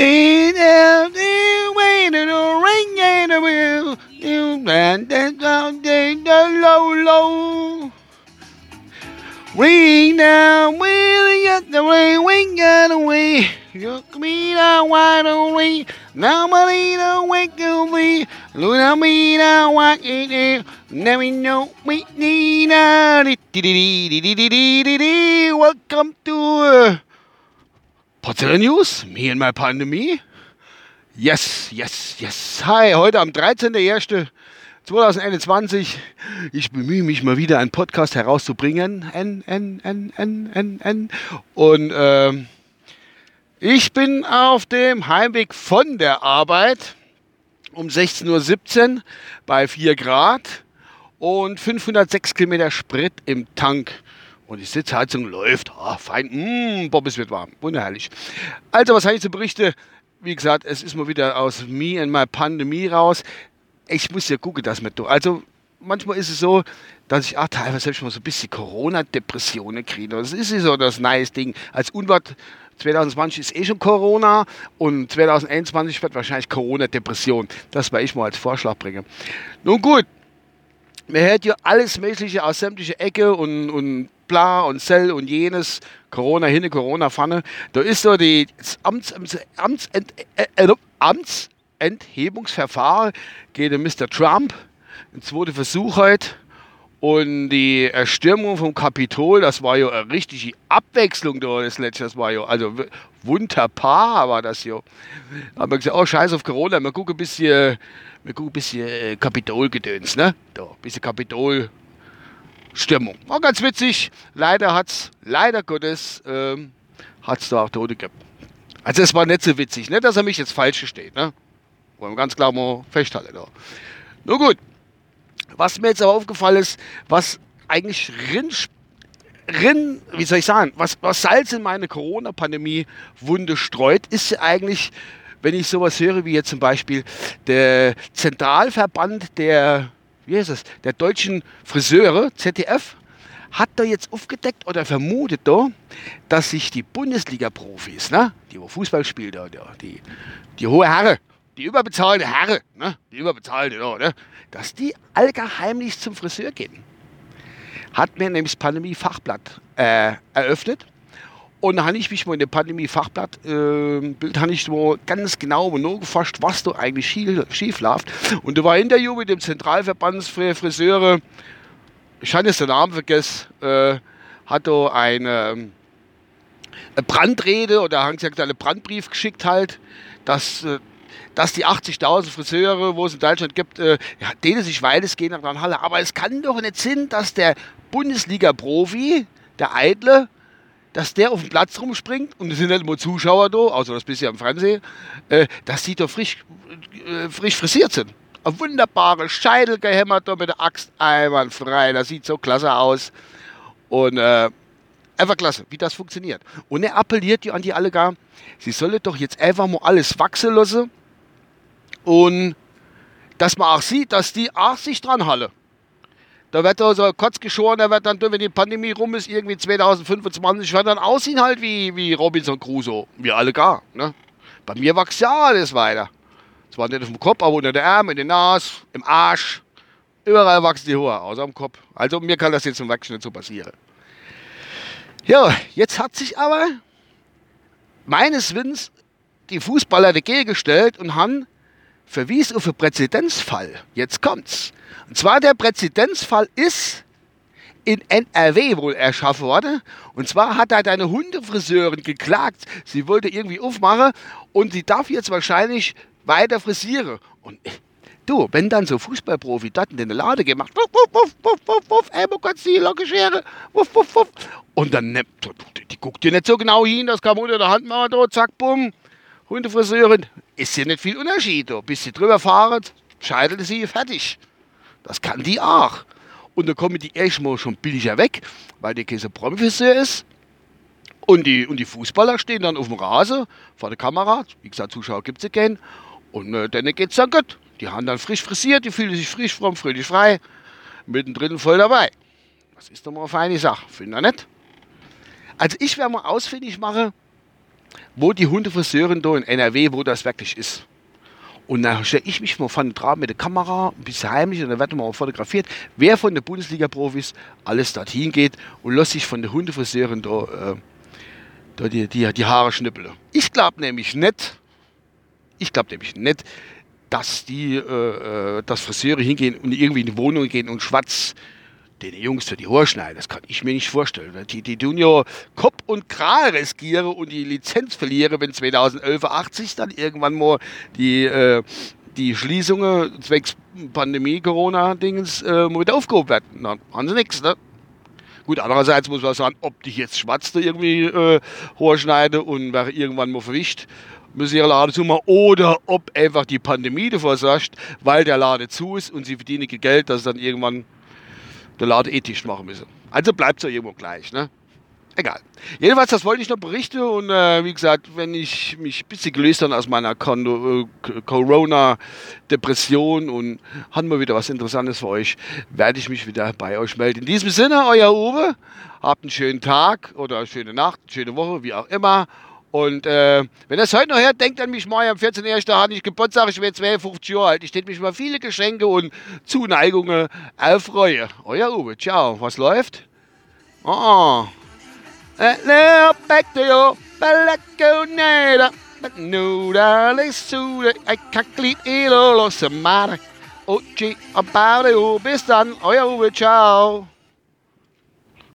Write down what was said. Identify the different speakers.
Speaker 1: In the way to the ring and the wheel, you and the low low. Ring down, we get the rain, we got away. Look me down, wide away. Now, don't wake me. Look at me now, walk it in. Now we know we need a. Welcome to uh, Potsdamer News, me and my pandemie. Yes, yes, yes. Hi, heute am 13.01.2021. Ich bemühe mich mal wieder, einen Podcast herauszubringen. N, N, N, N, N, N. Und ähm, ich bin auf dem Heimweg von der Arbeit um 16.17 Uhr bei 4 Grad und 506 Kilometer Sprit im Tank. Und die Sitzheizung läuft. Ah, fein. Mmh, Bob, es wird warm. Wunderherrlich. Also, was habe ich zu berichten? Wie gesagt, es ist mal wieder aus Me and my Pandemie raus. Ich muss ja gucken, dass man Also, manchmal ist es so, dass ich auch teilweise selbst mal so ein bisschen Corona-Depressionen kriege. Das ist so das nice Ding. Als Unwort 2020 ist eh schon Corona und 2021 wird wahrscheinlich Corona-Depression. Das werde ich mal als Vorschlag bringen. Nun gut, man hört ja alles Mögliche aus sämtlichen Ecke und, und bla und Cell und jenes. Corona hinne, Corona Pfanne. Da ist so die Amts, Amts, Amts, äh, äh, Amtsenthebungsverfahren gegen Mr. Trump. Ein zweiter Versuch heute. Und die Erstürmung vom Kapitol, das war ja eine richtige Abwechslung da, das letzte, das war ja, also wunderbar war das ja. Haben wir gesagt, oh scheiß auf Corona, wir gucken ein bisschen, wir gucken bisschen äh, Kapitolgedöns, ne? Da, ein bisschen Kapitolstimmung. War ganz witzig. Leider hat's, leider Gottes, ähm, hat's da auch Tote gegeben. Also es war nicht so witzig, ne, dass er mich jetzt falsch steht, ne? Wollen wir ganz klar mal festhalten da. Nur gut. Was mir jetzt aber aufgefallen ist, was eigentlich rin, rin wie soll ich sagen, was, was Salz in meine Corona-Pandemie-Wunde streut, ist eigentlich, wenn ich sowas höre, wie jetzt zum Beispiel der Zentralverband der, wie heißt es, der deutschen Friseure, ZDF, hat da jetzt aufgedeckt oder vermutet da, dass sich die Bundesliga-Profis, ne, die wo Fußball spielen, die, die hohe Herre, die überbezahlte Herre, ne, die überbezahlte, ne, dass die allgeheimlich zum Friseur gehen. Hat mir nämlich das Pandemie-Fachblatt äh, eröffnet. Und da habe ich mich mal in dem Pandemie-Fachblatt, äh, Bild habe ich mal ganz genau gefasst, was da eigentlich schief, schief läuft. Und da war ein Interview mit dem Zentralverband für Friseure, ich habe jetzt den Namen vergessen, äh, hat da eine, eine Brandrede oder haben gesagt, einen Brandbrief geschickt halt, dass äh, dass die 80.000 Friseure, wo es in Deutschland gibt, äh, ja, denen sich weitestgehend daran halten. Aber es kann doch nicht sein, dass der Bundesliga-Profi, der Eitle, dass der auf dem Platz rumspringt und es sind nicht nur Zuschauer da, außer das bisschen am Fernsehen, äh, dass die doch frisch, äh, frisch frisiert sind. Ein wunderbarer Scheitel gehämmert da mit der Axt einwandfrei. Das sieht so klasse aus. Und äh, einfach klasse, wie das funktioniert. Und er appelliert ja an die alle gar, sie sollen doch jetzt einfach mal alles wachsen lassen und dass man auch sieht, dass die auch sich dran halten. Da wird da so kurz geschoren, der wird dann, wenn die Pandemie rum ist, irgendwie 2025, wird dann aussehen halt wie, wie Robinson Crusoe. Wir alle gar. Ne? Bei mir wächst ja alles weiter. Zwar nicht auf dem Kopf, aber unter der Arm, in der Nase, im Arsch. Überall wachsen die Haare, außer am Kopf. Also mir kann das jetzt im Wachsen nicht so passieren. Ja, jetzt hat sich aber meines Wissens die Fußballer dagegen gestellt und haben verwies auf einen Präzedenzfall. Jetzt kommt's. Und zwar der Präzedenzfall ist in NRW wohl erschaffen worden. Und zwar hat da eine Hundefriseurin geklagt. Sie wollte irgendwie aufmachen und sie darf jetzt wahrscheinlich weiter frisieren. Und du, wenn dann so Fußballprofi dort in den Lade gemacht, wuff, wuff, wuff, wuff, wuff, ey, wo kannst du die Lockenschere, wuff, wuff, wuff. Und dann, ne, die, die guckt dir nicht so genau hin, das kam unter der Hand machen, da, zack, bumm. Hundefriseurin, ist ja nicht viel Unterschied. Bis sie drüber fahren, scheitelt sie, fertig. Das kann die auch. Und dann kommen die erstmal schon billiger weg, weil die Käse Promi-Friseur ist. Und die, und die Fußballer stehen dann auf dem Rasen vor der Kamera. Wie gesagt, Zuschauer gibt es ja keinen. Und äh, dann geht es dann gut. Die haben dann frisch frisiert, die fühlen sich frisch, fromm, fröhlich frei. Mittendrin voll dabei. Das ist doch mal eine feine Sache, finde ich nicht? Also ich werde mal ausfindig machen, wo die Hundefriseurin da in NRW, wo das wirklich ist. Und dann stelle ich mich mal von dran mit der Kamera, ein bisschen heimlich, und dann wird mal fotografiert, wer von den Bundesliga-Profis alles dorthin geht und lässt sich von der Hundefriseurin da, äh, da die, die, die Haare schnippeln. Ich glaube nämlich nicht, ich glaube nämlich nicht, dass die, äh, äh, dass Friseure hingehen und irgendwie in die Wohnung gehen und schwarz den Jungs für die Haare schneiden. Das kann ich mir nicht vorstellen. Die, die tun ja Kopf und Kral riskieren und die Lizenz verlieren, wenn 2011, 80 dann irgendwann mal die, äh, die Schließungen zwecks Pandemie, Corona-Dingens äh, wieder aufgehoben werden. Dann haben sie nichts, ne? Gut, andererseits muss man sagen, ob die jetzt schwarz da irgendwie äh, Haar schneiden und wer irgendwann mal verwischt, müssen ihre Lade zumachen oder ob einfach die Pandemie davor sorgt, weil der Lade zu ist und sie verdienen Geld, dass dann irgendwann der Lade ethisch machen müssen. Also bleibt es ja irgendwo gleich, ne? Egal. Jedenfalls, das wollte ich noch berichten und äh, wie gesagt, wenn ich mich ein bisschen gelöst habe aus meiner äh, Corona-Depression und haben wir wieder was Interessantes für euch, werde ich mich wieder bei euch melden. In diesem Sinne, euer Uwe, habt einen schönen Tag oder eine schöne Nacht, eine schöne Woche, wie auch immer und äh, wenn es heute noch hört, denkt an mich mal, am 14.01. hatte ich Geburtstag, ich werde 52 Jahre alt. Ich hätte mich über viele Geschenke und Zuneigungen erfreue. Euer Uwe, ciao. Was läuft? Oh. Back to you. No, darling, sude, I can't clean it all, matter. Oggi, about it, bis dann, euer Uwe, ciao.